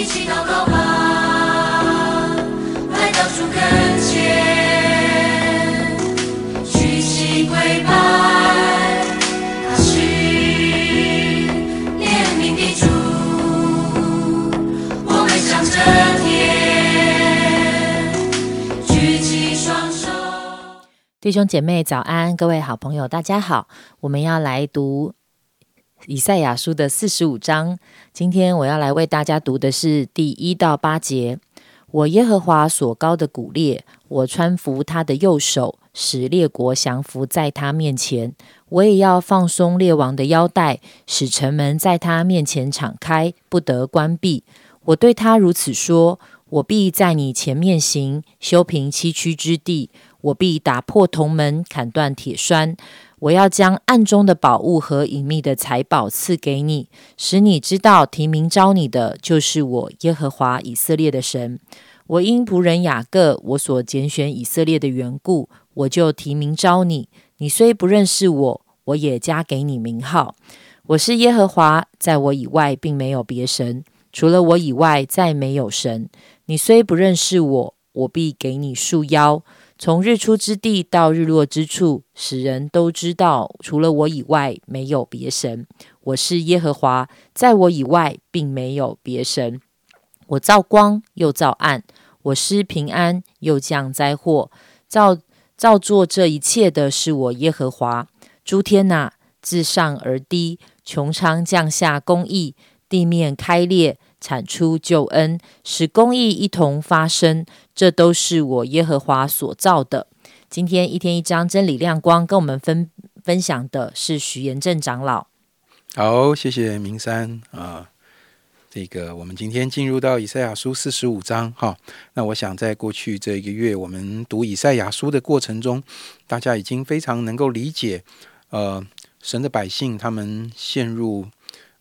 一起祷告吧，来到主跟前，举起跪拜，他是怜悯的主，我们向着天，举起双手。弟兄姐妹早安，各位好朋友大家好，我们要来读以赛亚书的四十五章。今天我要来为大家读的是第一到八节。我耶和华所高的古列，我穿服他的右手，使列国降服在他面前。我也要放松列王的腰带，使城门在他面前敞开，不得关闭。我对他如此说：我必在你前面行，修平崎岖之地。我必打破铜门，砍断铁栓。我要将暗中的宝物和隐秘的财宝赐给你，使你知道提名招你的就是我耶和华以色列的神。我因仆人雅各我所拣选以色列的缘故，我就提名招你。你虽不认识我，我也加给你名号。我是耶和华，在我以外并没有别神，除了我以外再没有神。你虽不认识我，我必给你束腰。从日出之地到日落之处，使人都知道，除了我以外没有别神。我是耶和华，在我以外并没有别神。我造光，又造暗；我施平安，又降灾祸。造造作这一切的是我耶和华。诸天呐、自上而低，穹苍降下公义，地面开裂，产出救恩，使公义一同发生。这都是我耶和华所造的。今天一天一章真理亮光，跟我们分分享的是许延正长老。好，谢谢明山啊。这个我们今天进入到以赛亚书四十五章哈。那我想在过去这一个月，我们读以赛亚书的过程中，大家已经非常能够理解，呃，神的百姓他们陷入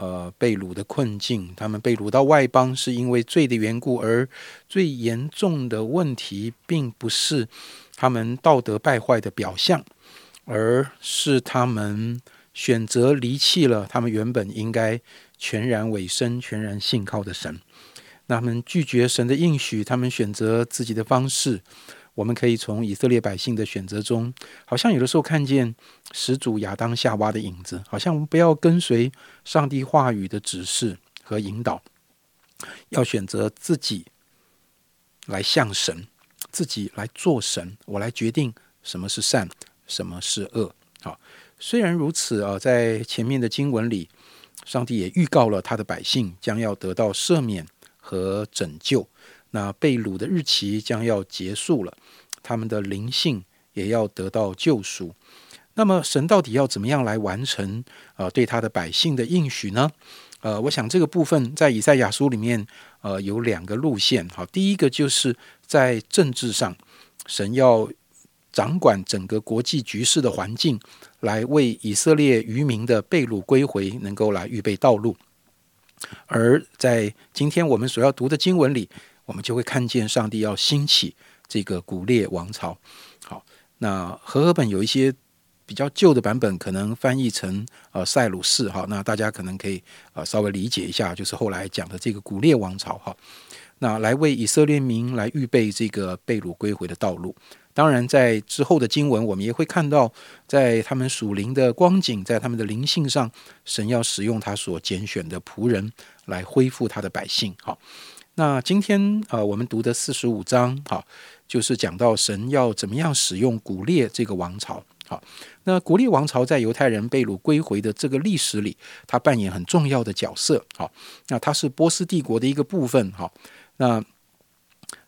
呃被掳的困境，他们被掳到外邦是因为罪的缘故，而最严重的问题并不是他们道德败坏的表象，而是他们选择离弃了他们原本应该全然委身、全然信靠的神。那他们拒绝神的应许，他们选择自己的方式。我们可以从以色列百姓的选择中，好像有的时候看见始祖亚当夏娃的影子，好像不要跟随上帝话语的指示和引导，要选择自己来向神，自己来做神，我来决定什么是善，什么是恶。好，虽然如此啊，在前面的经文里，上帝也预告了他的百姓将要得到赦免和拯救。那被掳的日期将要结束了，他们的灵性也要得到救赎。那么，神到底要怎么样来完成呃对他的百姓的应许呢？呃，我想这个部分在以赛亚书里面呃有两个路线。好，第一个就是在政治上，神要掌管整个国际局势的环境，来为以色列渔民的被掳归回能够来预备道路。而在今天我们所要读的经文里，我们就会看见上帝要兴起这个古列王朝。好，那和合本有一些比较旧的版本，可能翻译成呃塞鲁士。哈，那大家可能可以呃稍微理解一下，就是后来讲的这个古列王朝。哈，那来为以色列民来预备这个被掳归回的道路。当然，在之后的经文，我们也会看到，在他们属灵的光景，在他们的灵性上，神要使用他所拣选的仆人来恢复他的百姓。好。那今天呃，我们读的四十五章，好，就是讲到神要怎么样使用古列这个王朝。好，那古列王朝在犹太人被掳归回的这个历史里，它扮演很重要的角色。好，那它是波斯帝国的一个部分。好，那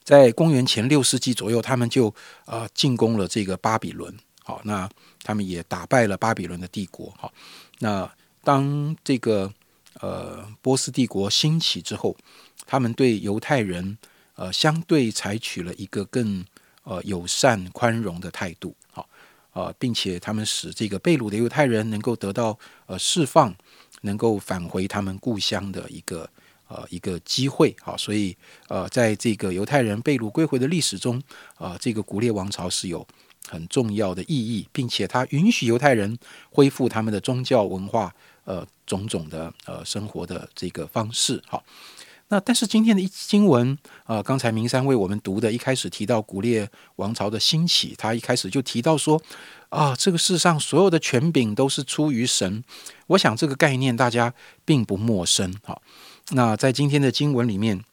在公元前六世纪左右，他们就呃进攻了这个巴比伦。好，那他们也打败了巴比伦的帝国。好，那当这个呃波斯帝国兴起之后。他们对犹太人，呃，相对采取了一个更呃友善宽容的态度，好，呃，并且他们使这个被掳的犹太人能够得到呃释放，能够返回他们故乡的一个呃一个机会，好，所以呃，在这个犹太人被掳归回的历史中，呃，这个古列王朝是有很重要的意义，并且它允许犹太人恢复他们的宗教文化，呃，种种的呃生活的这个方式，好。那但是今天的一经文啊，刚才明山为我们读的，一开始提到古列王朝的兴起，他一开始就提到说啊，这个世上所有的权柄都是出于神。我想这个概念大家并不陌生。好，那在今天的经文里面，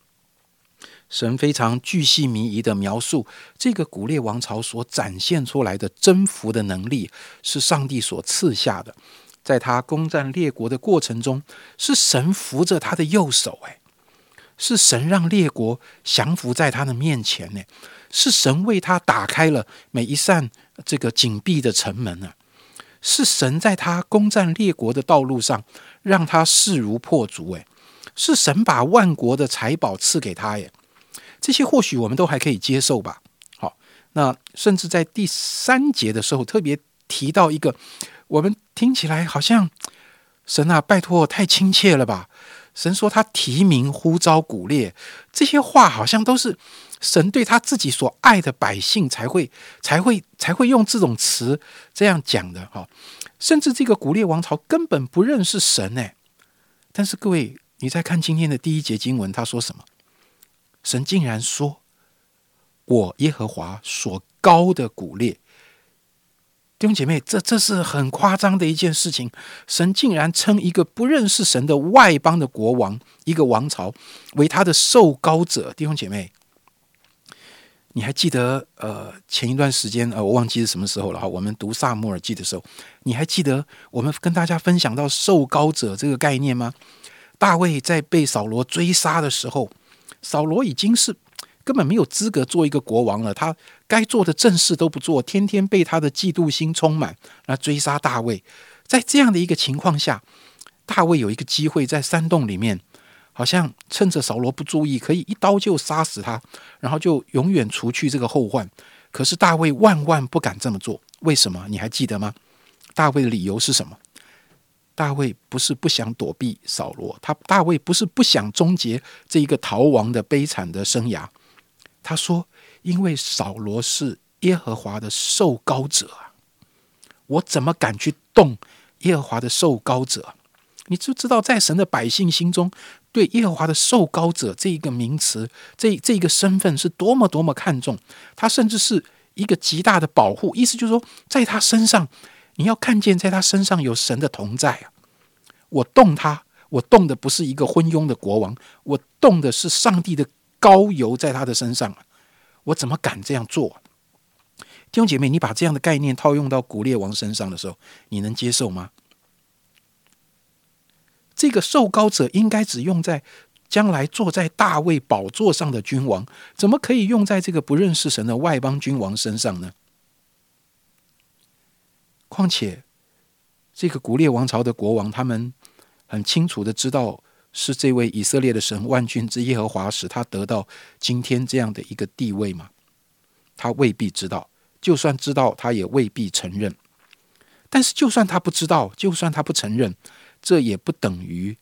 神非常巨细靡遗的描述这个古列王朝所展现出来的征服的能力，是上帝所赐下的。在他攻占列国的过程中，是神扶着他的右手，哎。是神让列国降服在他的面前呢，是神为他打开了每一扇这个紧闭的城门呢，是神在他攻占列国的道路上让他势如破竹诶，是神把万国的财宝赐给他耶，这些或许我们都还可以接受吧。好，那甚至在第三节的时候特别提到一个，我们听起来好像神啊，拜托太亲切了吧。神说他提名呼召古列，这些话好像都是神对他自己所爱的百姓才会才会才会用这种词这样讲的哈。甚至这个古列王朝根本不认识神呢。但是各位，你再看今天的第一节经文，他说什么？神竟然说：“我耶和华所高的古列。”弟兄姐妹，这这是很夸张的一件事情。神竟然称一个不认识神的外邦的国王，一个王朝为他的受高者。弟兄姐妹，你还记得呃前一段时间呃我忘记是什么时候了哈？我们读萨摩尔记的时候，你还记得我们跟大家分享到受高者这个概念吗？大卫在被扫罗追杀的时候，扫罗已经是。根本没有资格做一个国王了，他该做的正事都不做，天天被他的嫉妒心充满，来追杀大卫。在这样的一个情况下，大卫有一个机会在山洞里面，好像趁着扫罗不注意，可以一刀就杀死他，然后就永远除去这个后患。可是大卫万万不敢这么做，为什么？你还记得吗？大卫的理由是什么？大卫不是不想躲避扫罗，他大卫不是不想终结这一个逃亡的悲惨的生涯。他说：“因为扫罗是耶和华的受高者啊，我怎么敢去动耶和华的受高者？你就知道，在神的百姓心中，对耶和华的受高者这一个名词，这这一个身份是多么多么看重。他甚至是一个极大的保护，意思就是说，在他身上，你要看见，在他身上有神的同在啊。我动他，我动的不是一个昏庸的国王，我动的是上帝的。”高油在他的身上我怎么敢这样做？弟兄姐妹，你把这样的概念套用到古列王身上的时候，你能接受吗？这个受高者应该只用在将来坐在大卫宝座上的君王，怎么可以用在这个不认识神的外邦君王身上呢？况且，这个古列王朝的国王，他们很清楚的知道。是这位以色列的神万军之耶和华使他得到今天这样的一个地位吗？他未必知道，就算知道，他也未必承认。但是，就算他不知道，就算他不承认，这也不等于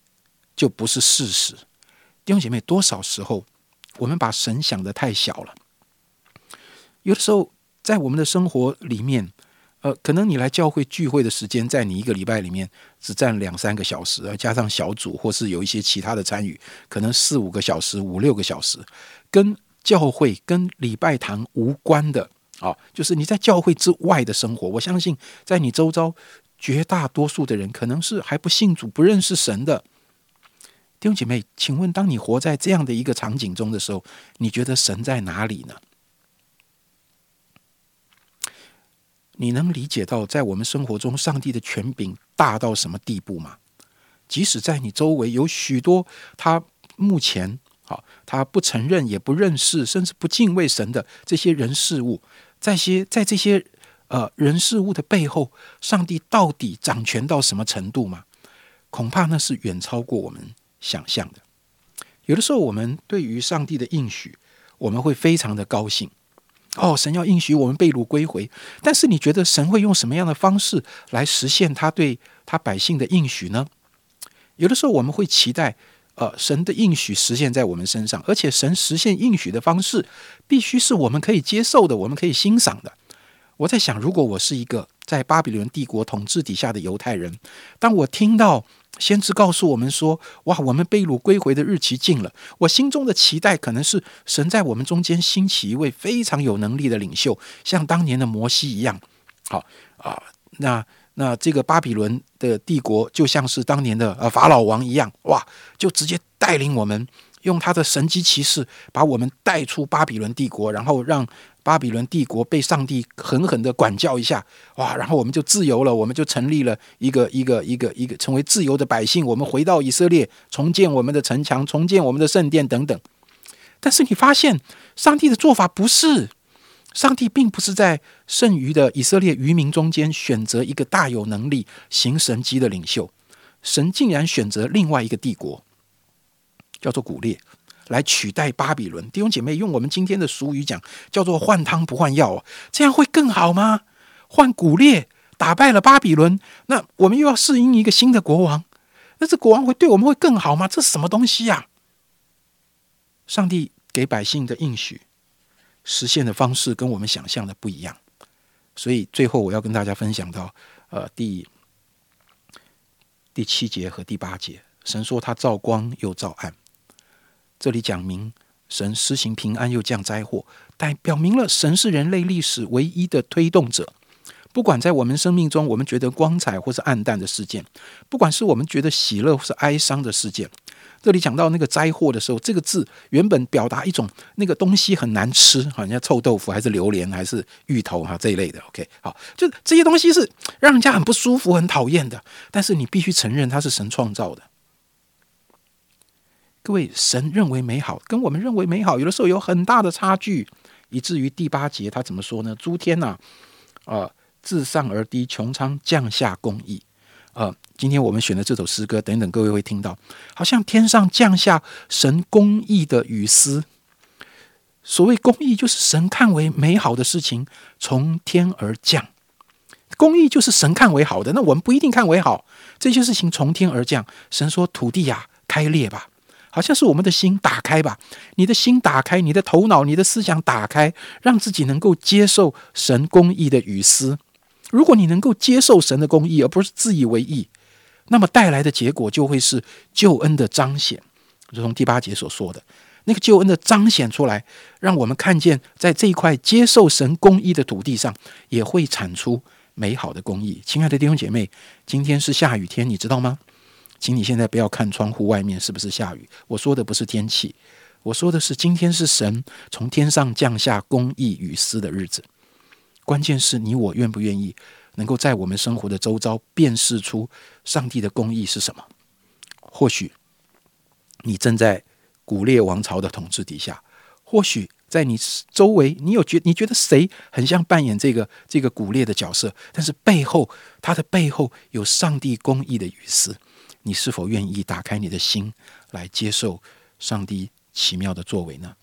就不是事实。弟兄姐妹，多少时候我们把神想的太小了？有的时候，在我们的生活里面。呃，可能你来教会聚会的时间，在你一个礼拜里面只占两三个小时，加上小组或是有一些其他的参与，可能四五个小时、五六个小时，跟教会、跟礼拜堂无关的啊，就是你在教会之外的生活。我相信，在你周遭绝大多数的人，可能是还不信主、不认识神的弟兄姐妹。请问，当你活在这样的一个场景中的时候，你觉得神在哪里呢？你能理解到，在我们生活中，上帝的权柄大到什么地步吗？即使在你周围有许多他目前好，他不承认、也不认识，甚至不敬畏神的这些人事物，在些在这些呃人事物的背后，上帝到底掌权到什么程度吗？恐怕那是远超过我们想象的。有的时候，我们对于上帝的应许，我们会非常的高兴。哦，神要应许我们被掳归回，但是你觉得神会用什么样的方式来实现他对他百姓的应许呢？有的时候我们会期待，呃，神的应许实现在我们身上，而且神实现应许的方式必须是我们可以接受的，我们可以欣赏的。我在想，如果我是一个在巴比伦帝国统治底下的犹太人，当我听到先知告诉我们说：“哇，我们被掳归回的日期近了。我心中的期待可能是神在我们中间兴起一位非常有能力的领袖，像当年的摩西一样。好啊，那那这个巴比伦的帝国就像是当年的呃法老王一样，哇，就直接带领我们。”用他的神机骑士把我们带出巴比伦帝国，然后让巴比伦帝国被上帝狠狠的管教一下，哇！然后我们就自由了，我们就成立了一个一个一个一个成为自由的百姓，我们回到以色列，重建我们的城墙，重建我们的圣殿等等。但是你发现，上帝的做法不是，上帝并不是在剩余的以色列渔民中间选择一个大有能力行神迹的领袖，神竟然选择另外一个帝国。叫做古列，来取代巴比伦。弟兄姐妹，用我们今天的俗语讲，叫做换汤不换药，这样会更好吗？换古列打败了巴比伦，那我们又要适应一个新的国王，那这国王会对我们会更好吗？这是什么东西呀？上帝给百姓的应许，实现的方式跟我们想象的不一样。所以最后我要跟大家分享到，呃，第第七节和第八节，神说他照光又照暗。这里讲明神施行平安又降灾祸，但表明了神是人类历史唯一的推动者。不管在我们生命中，我们觉得光彩或是暗淡的事件，不管是我们觉得喜乐或是哀伤的事件，这里讲到那个灾祸的时候，这个字原本表达一种那个东西很难吃，好像臭豆腐还是榴莲还是芋头哈这一类的。OK，好，就这些东西是让人家很不舒服、很讨厌的。但是你必须承认，它是神创造的。各位，神认为美好，跟我们认为美好，有的时候有很大的差距，以至于第八节他怎么说呢？诸天呐，啊，自上而低，穹苍降下公义。呃，今天我们选的这首诗歌，等等，各位会听到，好像天上降下神公义的雨丝。所谓公义，就是神看为美好的事情从天而降。公义就是神看为好的，那我们不一定看为好。这些事情从天而降，神说：“土地呀，开裂吧。”好像是我们的心打开吧，你的心打开，你的头脑、你的思想打开，让自己能够接受神公义的雨丝。如果你能够接受神的公义，而不是自以为意，那么带来的结果就会是救恩的彰显。如同第八节所说的，那个救恩的彰显出来，让我们看见，在这一块接受神公义的土地上，也会产出美好的公义。亲爱的弟兄姐妹，今天是下雨天，你知道吗？请你现在不要看窗户外面是不是下雨，我说的不是天气，我说的是今天是神从天上降下公义雨丝的日子。关键是你我愿不愿意能够在我们生活的周遭辨识出上帝的公义是什么？或许你正在古列王朝的统治底下，或许在你周围你有觉你觉得谁很像扮演这个这个古列的角色，但是背后他的背后有上帝公义的雨丝。你是否愿意打开你的心来接受上帝奇妙的作为呢？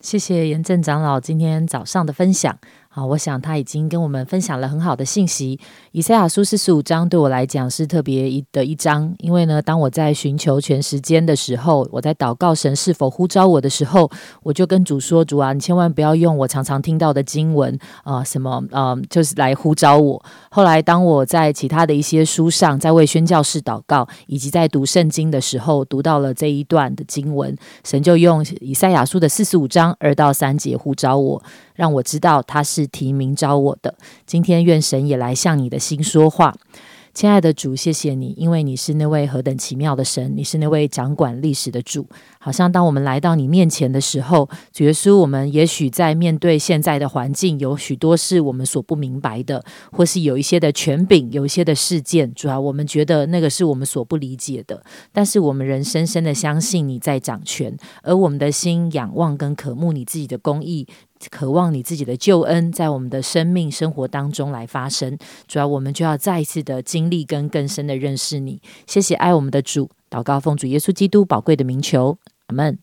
谢谢严正长老今天早上的分享。好，我想他已经跟我们分享了很好的信息。以赛亚书四十五章对我来讲是特别一的一章，因为呢，当我在寻求全时间的时候，我在祷告神是否呼召我的时候，我就跟主说：“主啊，你千万不要用我常常听到的经文啊，什么啊，就是来呼召我。”后来，当我在其他的一些书上，在为宣教士祷告，以及在读圣经的时候，读到了这一段的经文，神就用以赛亚书的四十五章二到三节呼召我。让我知道他是提名招我的。今天愿神也来向你的心说话。亲爱的主，谢谢你，因为你是那位何等奇妙的神，你是那位掌管历史的主。好像当我们来到你面前的时候，主耶稣，我们也许在面对现在的环境，有许多是我们所不明白的，或是有一些的权柄，有一些的事件，主要我们觉得那个是我们所不理解的。但是我们仍深深的相信你在掌权，而我们的心仰望跟渴慕你自己的公义。渴望你自己的救恩在我们的生命生活当中来发生，主要我们就要再一次的经历跟更深的认识你。谢谢爱我们的主，祷告奉主耶稣基督宝贵的名求，阿门。